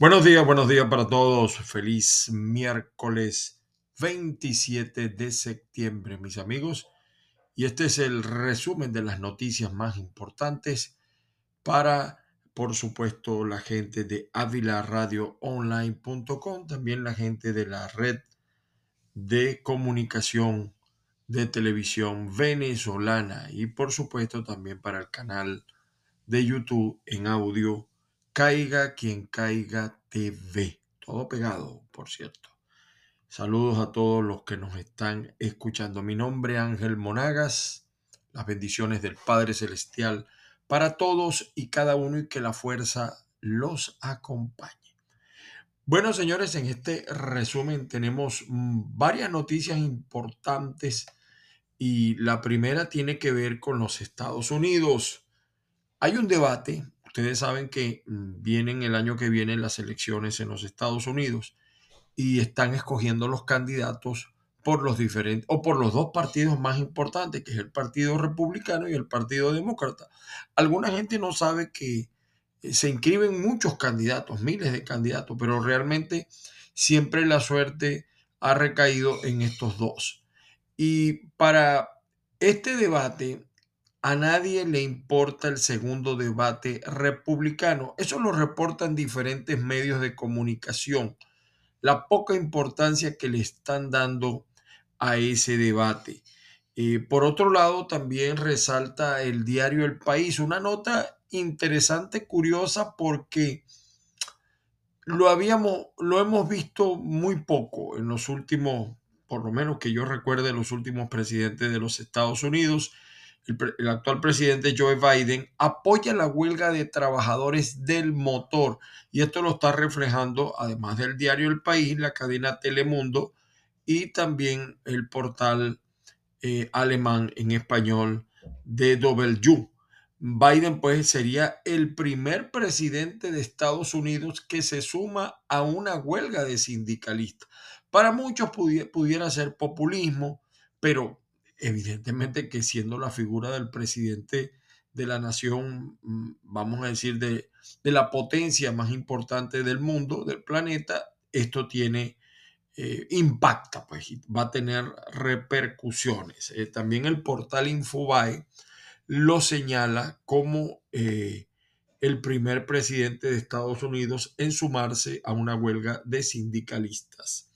Buenos días, buenos días para todos. Feliz miércoles 27 de septiembre, mis amigos. Y este es el resumen de las noticias más importantes para, por supuesto, la gente de avilaradioonline.com, también la gente de la red de comunicación de televisión venezolana y, por supuesto, también para el canal de YouTube en audio Caiga quien caiga TV. Todo pegado, por cierto. Saludos a todos los que nos están escuchando. Mi nombre es Ángel Monagas. Las bendiciones del Padre Celestial para todos y cada uno y que la fuerza los acompañe. Bueno, señores, en este resumen tenemos mm, varias noticias importantes y la primera tiene que ver con los Estados Unidos. Hay un debate Ustedes saben que mm, vienen el año que viene las elecciones en los Estados Unidos y están escogiendo los candidatos por los diferentes o por los dos partidos más importantes, que es el Partido Republicano y el Partido Demócrata. Alguna gente no sabe que eh, se inscriben muchos candidatos, miles de candidatos, pero realmente siempre la suerte ha recaído en estos dos. Y para este debate a nadie le importa el segundo debate republicano. Eso lo reportan diferentes medios de comunicación. La poca importancia que le están dando a ese debate. Eh, por otro lado, también resalta el diario El País, una nota interesante, curiosa, porque lo habíamos, lo hemos visto muy poco en los últimos, por lo menos que yo recuerde, los últimos presidentes de los Estados Unidos el, actual presidente Joe Biden apoya la huelga de trabajadores del motor y esto lo está reflejando, además del diario El País, la cadena Telemundo y también el portal eh, alemán en español DW. Biden pues sería el primer presidente de Estados Unidos que se suma a una huelga de sindicalistas. Para muchos pudiera ser populismo, pero evidentemente que siendo la figura del presidente de la nación, mm, vamos a decir, de, la potencia más importante del mundo, del planeta, esto tiene, eh, impacta, pues, va a tener repercusiones. Eh, también el portal Infobae lo señala como eh, el primer presidente de Estados Unidos en sumarse a una huelga de sindicalistas.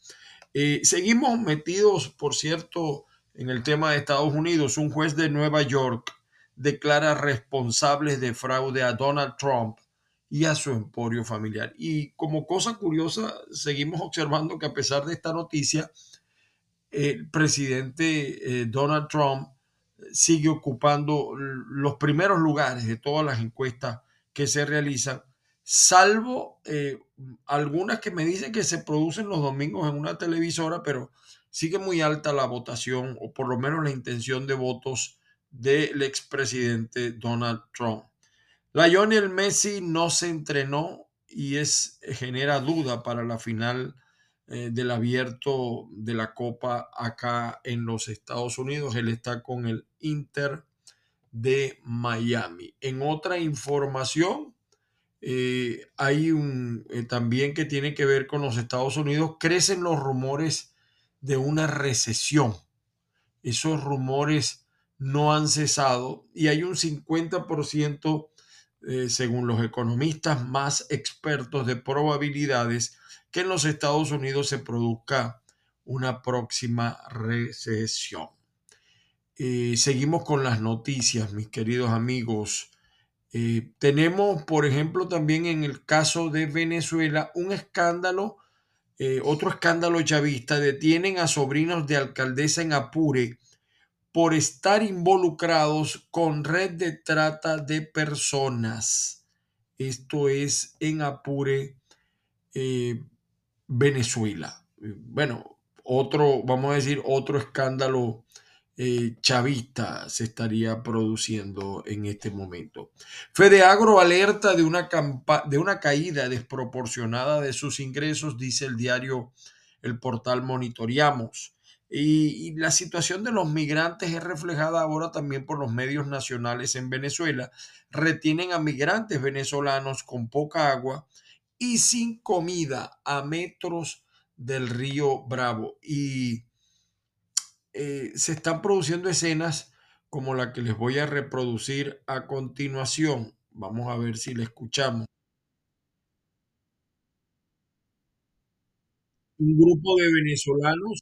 seguimos metidos, por cierto, en el tema de Estados Unidos, un juez de Nueva York declara responsables de fraude a Donald Trump y a su emporio familiar. Y como cosa curiosa, seguimos observando que a pesar de esta noticia, el presidente eh, Donald Trump sigue ocupando los primeros lugares de todas las encuestas que se realizan, salvo eh, algunas que me dicen que se producen los domingos en una televisora, pero sigue muy alta la votación o por lo menos la intención de votos del expresidente Donald Trump. La Lionel Messi no se entrenó y es, genera duda para la final eh, del abierto de la Copa acá en los Estados Unidos. Él está con el Inter de Miami. En otra información, eh, hay un eh, también que tiene que ver con los Estados Unidos. Crecen los rumores de una recesión. Esos rumores no han cesado y hay un 50%, eh, según los economistas más expertos, de probabilidades que en los Estados Unidos se produzca una próxima recesión. Eh, seguimos con las noticias, mis queridos amigos. Eh, tenemos, por ejemplo, también en el caso de Venezuela, un escándalo eh, otro escándalo chavista, detienen a sobrinos de alcaldesa en Apure por estar involucrados con red de trata de personas. Esto es en Apure, eh, Venezuela. Bueno, otro, vamos a decir, otro escándalo eh, chavista se estaría produciendo en este momento. Fedeagro alerta de una, de una caída desproporcionada de sus ingresos, dice el diario, el portal Monitoreamos. Y, y, la situación de los migrantes es reflejada ahora también por los medios nacionales en Venezuela. Retienen a migrantes venezolanos con poca agua y sin comida a metros del río Bravo. Y eh, se están produciendo escenas como la que les voy a reproducir a continuación. Vamos a ver si la escuchamos. Un grupo de venezolanos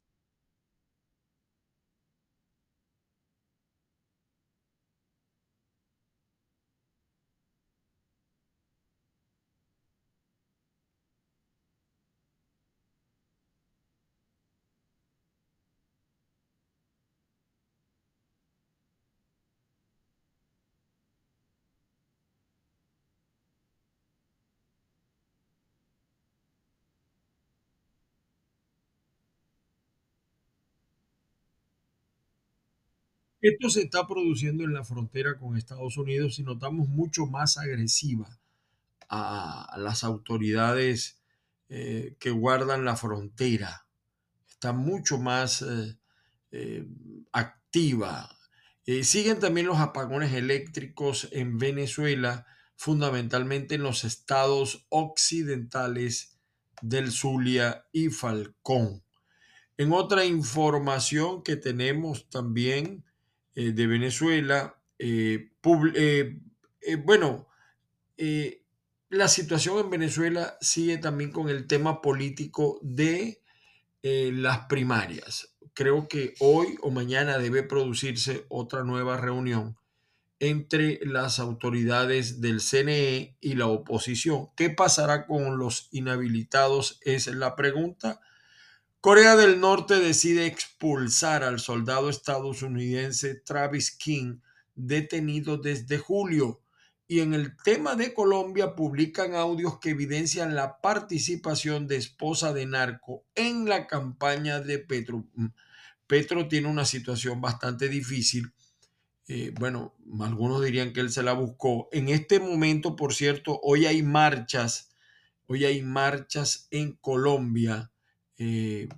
Esto se está produciendo en la frontera con Estados Unidos y notamos mucho más agresiva a, las autoridades eh, que guardan la frontera. Está mucho más eh, eh, activa. Siguen también los apagones eléctricos en Venezuela, fundamentalmente en los estados occidentales del Zulia y Falcón. En otra información que tenemos también eh, de Venezuela, eh, eh, bueno, la situación en Venezuela sigue también con el tema político de las primarias. Creo que hoy o mañana debe producirse otra nueva reunión entre las autoridades del CNE y la oposición. ¿Qué pasará con los inhabilitados? Esa es la pregunta. Corea del Norte decide expulsar al soldado estadounidense Travis King, detenido desde julio. Y en el tema de Colombia publican audios que evidencian la participación de esposa de narco en la campaña de Petro. Mm, Petro tiene una situación bastante difícil. Eh, bueno, algunos dirían que él se la buscó. En este momento, por cierto, hoy hay marchas, hoy hay marchas en Colombia. Eh,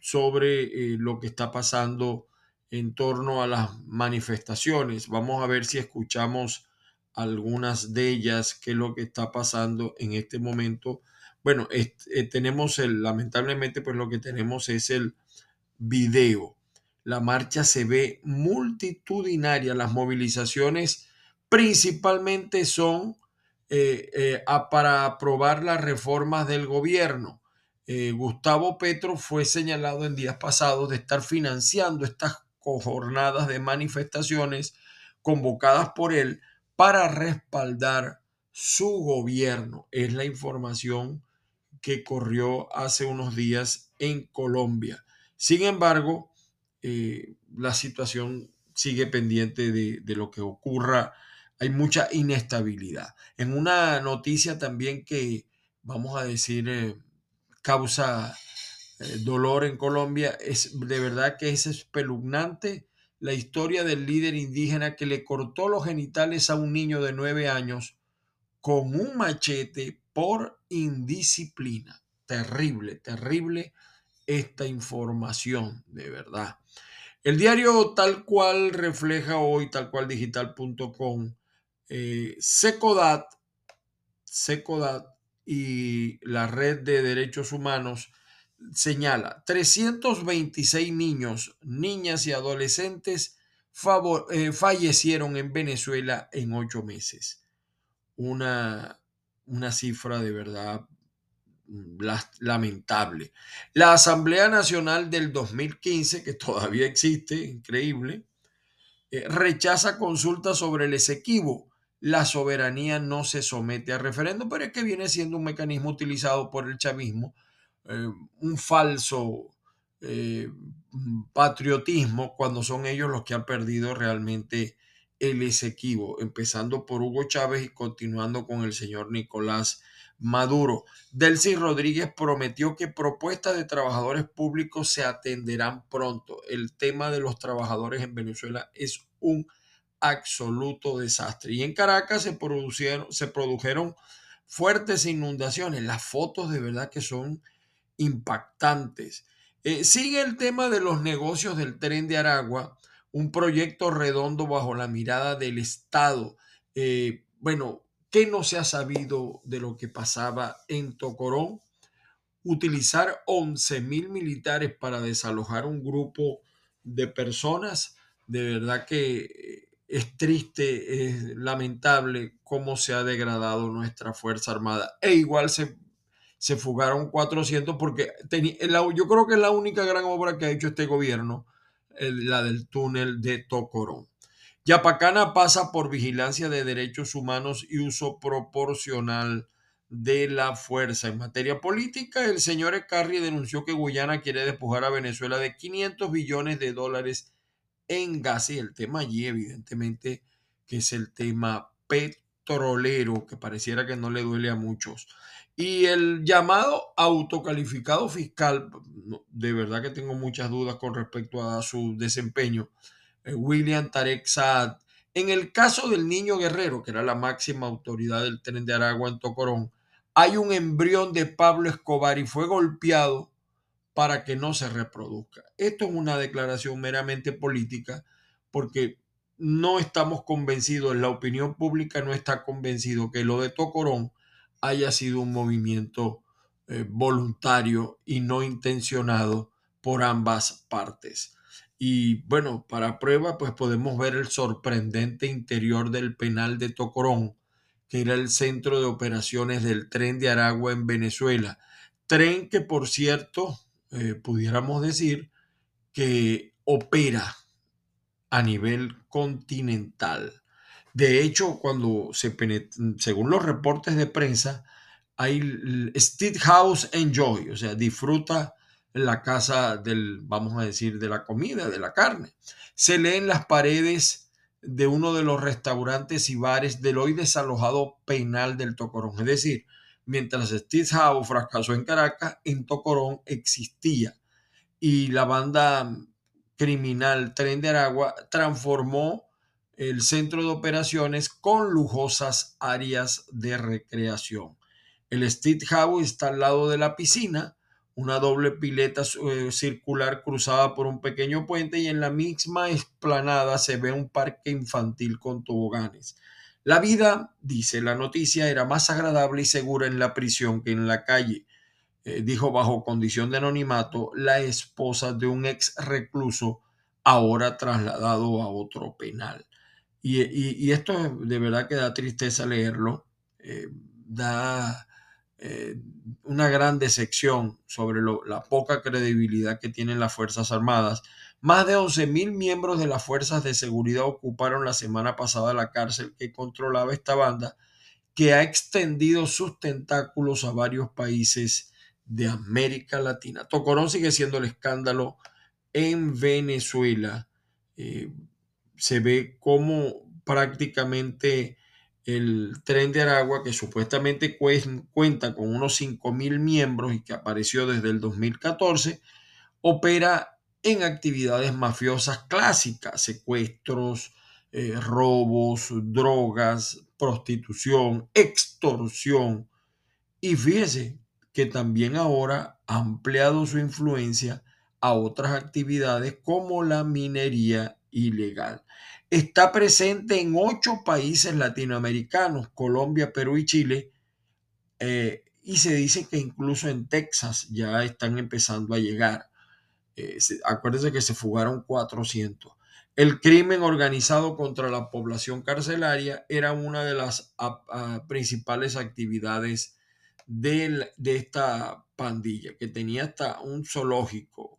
sobre eh, lo que está pasando en torno a las manifestaciones. Vamos a ver si escuchamos algunas de ellas, qué es lo que está pasando en este momento. Bueno, eh, tenemos el, lamentablemente, pues lo que tenemos es el video. La marcha se ve multitudinaria. Las movilizaciones principalmente son para aprobar las reformas del gobierno. Eh, Gustavo Petro fue señalado en días pasados de estar financiando estas jornadas de manifestaciones convocadas por él para respaldar su gobierno. Es la información que corrió hace unos días en Colombia. Sin embargo, eh, la situación sigue pendiente de, de lo que ocurra. Hay mucha inestabilidad. En una noticia también que, vamos a decir, eh, causa eh, dolor en Colombia, es de verdad que es espeluznante la historia del líder indígena que le cortó los genitales a un niño de nueve años con un machete por indisciplina. Terrible, terrible esta información, de verdad. El diario tal cual refleja hoy, tal cual digital.com, eh, Secodat, Secodat y la red de derechos humanos señala 326 niños, niñas y adolescentes eh, fallecieron en Venezuela en ocho meses una, una cifra de verdad lamentable. La Asamblea Nacional del 2015, que todavía existe, increíble, eh, rechaza consulta sobre el Esequibo. La soberanía no se somete a referendo, pero es que viene siendo un mecanismo utilizado por el chavismo, eh, un falso eh, patriotismo cuando son ellos los que han perdido realmente el Esequibo, empezando por Hugo Chávez y continuando con el señor Nicolás Maduro. Delcy Rodríguez prometió que propuestas de trabajadores públicos se atenderán pronto. El tema de los trabajadores en Venezuela es un absoluto desastre. Y en Caracas se produjeron, se produjeron fuertes inundaciones. Las fotos de verdad que son impactantes. Eh, sigue el tema de los negocios del tren de Aragua, un proyecto redondo bajo la mirada del Estado. Eh, bueno, ¿Qué no se ha sabido de lo que pasaba en Tocorón? Utilizar 11 mil militares para desalojar un grupo de personas, de verdad que es triste, es lamentable cómo se ha degradado nuestra Fuerza Armada. E igual se, se fugaron 400 porque tenía, yo creo que es la única gran obra que ha hecho este gobierno, la del túnel de Tocorón. Yapacana pasa por vigilancia de derechos humanos y uso proporcional de la fuerza. En materia política, el señor Ecarri denunció que Guyana quiere despojar a Venezuela de 500 billones de dólares en el tema allí evidentemente que es el tema petrolero que pareciera que no le duele a muchos. Y el llamado autocalificado fiscal, de verdad que tengo muchas dudas con respecto a su desempeño. Eh, William Tarek Saad. En el caso del niño guerrero, que era la máxima autoridad del tren de Aragua en Tocorón, hay un embrión de Pablo Escobar y fue golpeado para que no se reproduzca. Esto es una declaración meramente política porque no estamos convencidos, la opinión pública no está convencido que lo de Tocorón haya sido un movimiento eh, voluntario y no intencionado por ambas partes. Y bueno, para prueba, pues podemos ver el sorprendente interior del penal de Tocorón, que era el centro de operaciones del tren de Aragua en Venezuela. Tren que, por cierto, eh, pudiéramos decir que opera a nivel continental. De hecho, cuando se según los reportes de prensa, hay State House Enjoy, o sea, disfruta la casa del, vamos a decir, de la comida, de la carne. Se lee en las paredes de uno de los restaurantes y bares del hoy desalojado penal del Tocorón. Es decir, mientras Steve Howe fracasó en Caracas, en Tocorón existía. Y la banda criminal Tren de Aragua transformó el centro de operaciones con lujosas áreas de recreación. El Steve Howe está al lado de la piscina, una doble pileta eh, circular cruzada por un pequeño puente y en la misma explanada se ve un parque infantil con toboganes. La vida, dice la noticia, era más agradable y segura en la prisión que en la calle, eh, dijo bajo condición de anonimato la esposa de un ex recluso ahora trasladado a otro penal. Y, esto de verdad que da tristeza leerlo, eh, da eh, una gran decepción sobre la poca credibilidad que tienen las Fuerzas Armadas más de 11.000 miembros de las fuerzas de seguridad ocuparon la semana pasada la cárcel que controlaba esta banda, que ha extendido sus tentáculos a varios países de América Latina. Tocorón sigue siendo el escándalo en Venezuela. Eh, se ve como prácticamente el tren de Aragua, que supuestamente cuenta con unos 5.000 miembros y que apareció desde el 2014, opera en actividades mafiosas clásicas, secuestros, eh, robos, drogas, prostitución, extorsión. Y fíjese que también ahora ha ampliado su influencia a otras actividades como la minería ilegal. Está presente en ocho países latinoamericanos, Colombia, Perú y Chile, eh, y se dice que incluso en Texas ya están empezando a llegar. Eh, acuérdense que se fugaron 400. El crimen organizado contra la población carcelaria era una de las principales actividades de, de esta pandilla, que tenía hasta un zoológico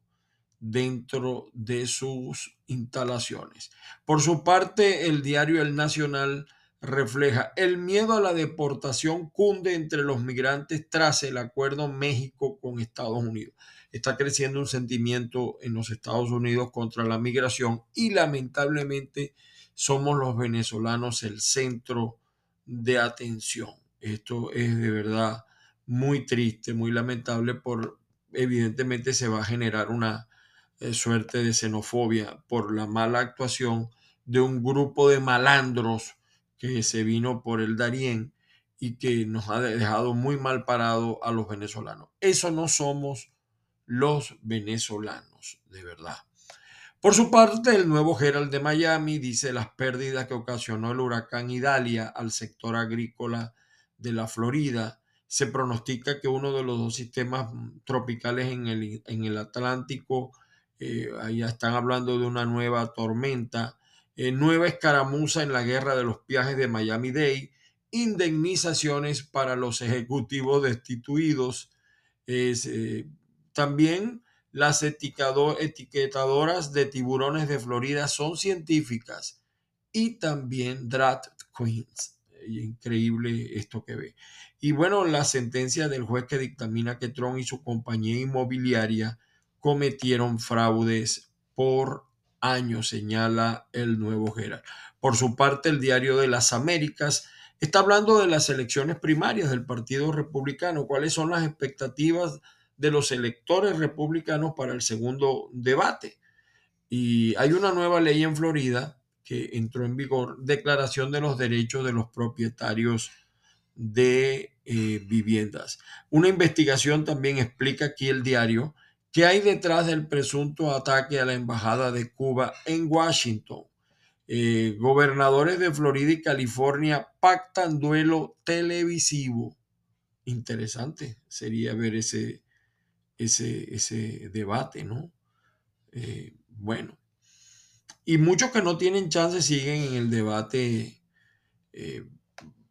dentro de sus instalaciones. Por su parte, el diario El Nacional refleja el miedo a la deportación cunde entre los migrantes tras el acuerdo México con Estados Unidos está creciendo un sentimiento en los Estados Unidos contra la migración y lamentablemente somos los venezolanos el centro de atención. Esto es de verdad muy triste, muy lamentable por evidentemente se va a generar una eh, suerte de xenofobia por la mala actuación de un grupo de malandros que se vino por el Darién y que nos ha dejado muy mal parado a los venezolanos. Eso no somos los venezolanos, de verdad. Por su parte, el nuevo Herald de Miami dice las pérdidas que ocasionó el huracán Idalia al sector agrícola de la Florida. Se pronostica que uno de los dos sistemas tropicales en el, en el Atlántico, eh, ya están hablando de una nueva tormenta, eh, nueva escaramuza en la guerra de los viajes de Miami-Dade, indemnizaciones para los ejecutivos destituidos. Eh, también las etiquetadoras de tiburones de Florida son científicas y también Drat Queens. Increíble esto que ve. Y bueno, la sentencia del juez que dictamina que Trump y su compañía inmobiliaria cometieron fraudes por años, señala el nuevo Gerard. Por su parte, el diario de las Américas está hablando de las elecciones primarias del Partido Republicano. ¿Cuáles son las expectativas? De los electores republicanos para el segundo debate. Y hay una nueva ley en Florida que entró en vigor, Declaración de los Derechos de los Propietarios de eh, Viviendas. Una investigación también explica aquí el diario que hay detrás del presunto ataque a la Embajada de Cuba en Washington. Eh, gobernadores de Florida y California pactan duelo televisivo. Interesante sería ver ese, ese, ese debate, ¿no? Eh, bueno, y muchos que no tienen chance siguen en el debate eh,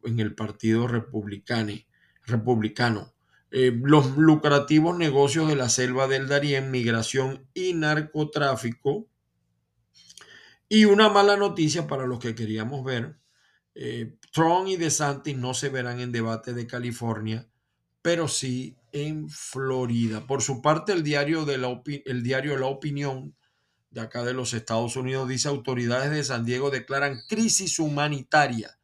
en el Partido Republicano. Eh, los lucrativos negocios de la selva del Darién, migración y narcotráfico. Y una mala noticia para los que queríamos ver, Trump y DeSantis no se verán en debate de California pero sí en Florida. Por su parte, el diario, de la, el diario La Opinión de acá de los Estados Unidos dice autoridades de San Diego declaran crisis humanitaria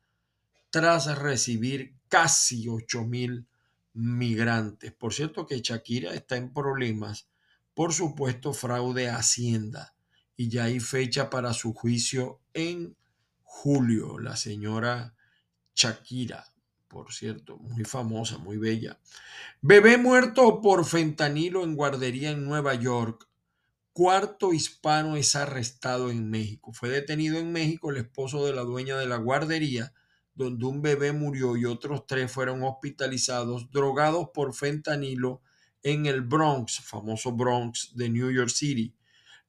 tras recibir casi 8 mil migrantes. Por cierto que Shakira está en problemas por supuesto fraude a Hacienda y ya hay fecha para su juicio en julio. La señora Shakira por cierto, muy famosa, muy bella. Bebé muerto por fentanilo en guardería en Nueva York. Cuarto hispano es arrestado en México. Fue detenido en México el esposo de la dueña de la guardería, donde un bebé murió y otros tres fueron hospitalizados, drogados por fentanilo en el Bronx, famoso Bronx de New York City.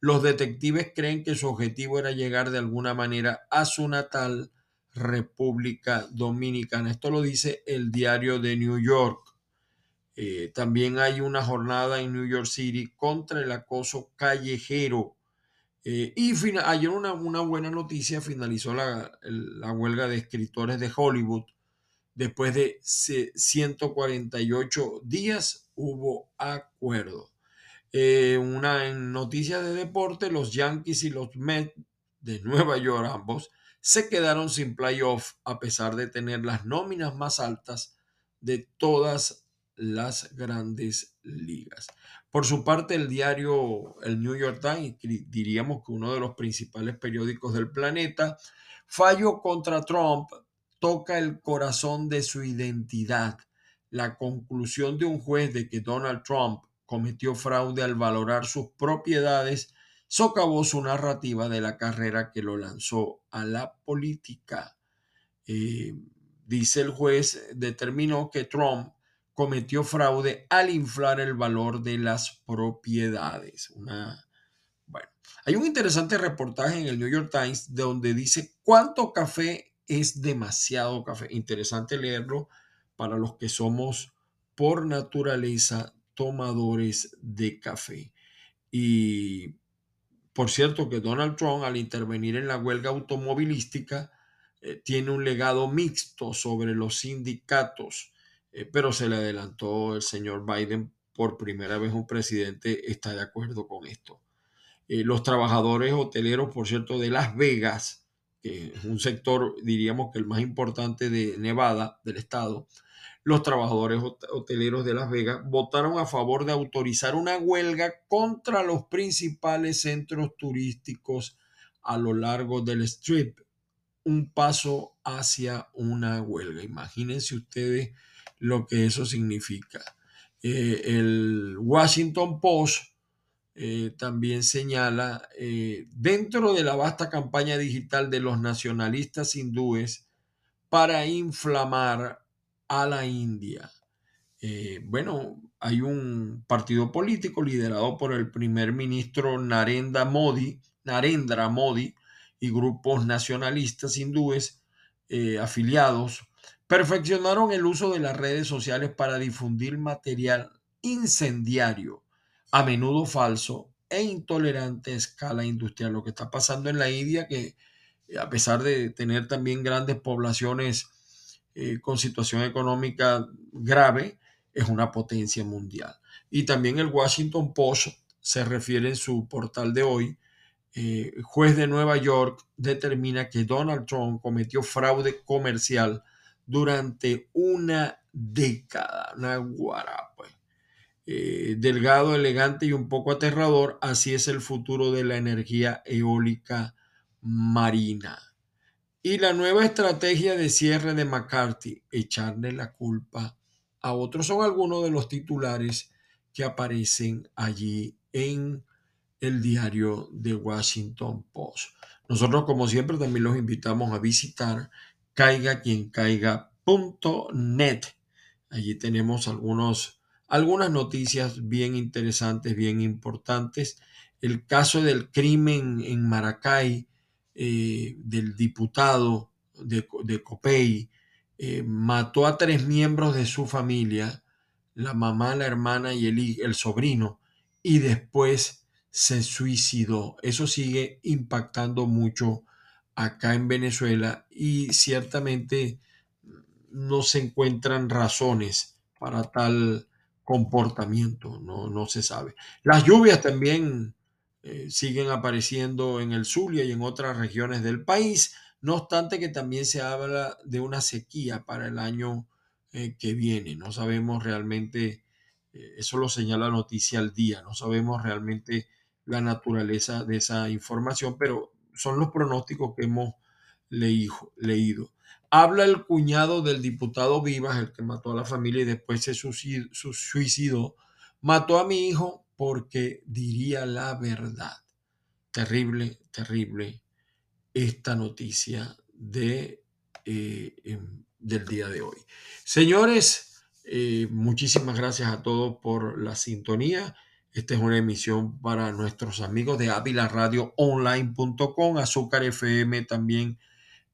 Los detectives creen que su objetivo era llegar de alguna manera a su natal República Dominicana. Esto lo dice el diario de New York. Eh, también hay una jornada en New York City contra el acoso callejero. Eh, y ayer una, una, buena noticia, finalizó la, la, huelga de escritores de Hollywood. Después de 148 días hubo acuerdo. Eh, una noticia de deporte, los Yankees y los Mets de Nueva York ambos se quedaron sin playoff a pesar de tener las nóminas más altas de todas las grandes ligas. Por su parte, el diario, el New York Times, diríamos que uno de los principales periódicos del planeta, fallo contra Trump toca el corazón de su identidad. La conclusión de un juez de que Donald Trump cometió fraude al valorar sus propiedades socavó su narrativa de la carrera que lo lanzó a la política. Eh, dice el juez, determinó que Trump cometió fraude al inflar el valor de las propiedades. Una, bueno, hay un interesante reportaje en el New York Times donde dice cuánto café es demasiado café. Interesante leerlo para los que somos por naturaleza tomadores de café. Y por cierto que Donald Trump al intervenir en la huelga automovilística eh, tiene un legado mixto sobre los sindicatos, eh, pero se le adelantó el señor Biden por primera vez un presidente está de acuerdo con esto. Eh, los trabajadores hoteleros, por cierto, de Las Vegas, que es un sector, diríamos que el más importante de Nevada, del estado, los trabajadores hoteleros de Las Vegas votaron a favor de autorizar una huelga contra los principales centros turísticos a lo largo del Strip. Un paso hacia una huelga. Imagínense ustedes lo que eso significa. Eh, el Washington Post eh, también señala, eh, dentro de la vasta campaña digital de los nacionalistas hindúes para inflamar a la India. Eh, bueno, hay un partido político liderado por el primer ministro Narendra Modi, Narendra Modi y grupos nacionalistas hindúes afiliados perfeccionaron el uso de las redes sociales para difundir material incendiario a menudo falso e intolerante a escala industrial. Lo que está pasando en la India, que eh, a pesar de tener también grandes poblaciones eh, con situación económica grave, es una potencia mundial. Y también el Washington Post se refiere en su portal de hoy, eh, juez de Nueva York determina que Donald Trump cometió fraude comercial durante una década. Una guarapa. Eh, delgado, elegante y un poco aterrador, así es el futuro de la energía eólica marina. Y la nueva estrategia de cierre de McCarthy, echarle la culpa a otros, son algunos de los titulares que aparecen allí en el diario de Washington Post. Nosotros, como siempre, también los invitamos a visitar caiga quien caiga.net. Allí tenemos algunos algunas noticias bien interesantes, bien importantes. El caso del crimen en Maracay eh, del diputado de, de Copey eh, mató a tres miembros de su familia, la mamá, la hermana y el, el sobrino, y después se suicidó. Eso sigue impactando mucho acá en Venezuela y ciertamente no se encuentran razones para tal comportamiento, no, no se sabe. Las lluvias también eh, siguen apareciendo en el Zulia y en otras regiones del país, no obstante que también se habla de una sequía para el año eh, que viene. No sabemos realmente, eh, eso lo señala la noticia al día, no sabemos realmente la naturaleza de esa información, pero son los pronósticos que hemos leído. Habla el cuñado del diputado Vivas, el que mató a la familia y después se suicidó. Mató a mi hijo porque diría la verdad. Terrible, terrible esta noticia de, eh, em, del día de hoy. Señores, eh, muchísimas gracias a todos por la sintonía. Esta es una emisión para nuestros amigos de Online.com, Azúcar FM también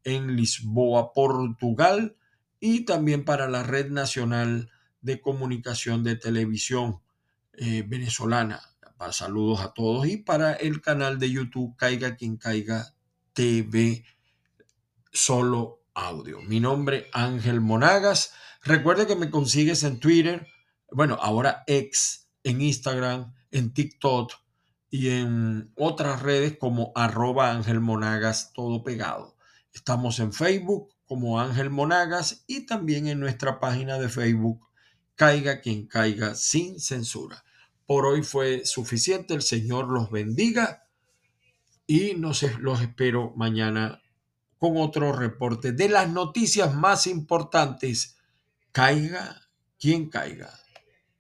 en Lisboa, Portugal, y también para la Red Nacional de Comunicación de Televisión eh, Venezolana. Saludos a todos y para el canal de YouTube Caiga quien caiga TV solo audio. Mi nombre Ángel Monagas. Recuerde que me consigues en Twitter, bueno, ahora ex, en Instagram, en TikTok y en otras redes como arroba Ángel Monagas, todo pegado. Estamos en Facebook como Ángel Monagas y también en nuestra página de Facebook Caiga quien caiga sin censura. Por hoy fue suficiente. El Señor los bendiga y nos, los espero mañana con otro reporte de las noticias más importantes. Caiga quien caiga.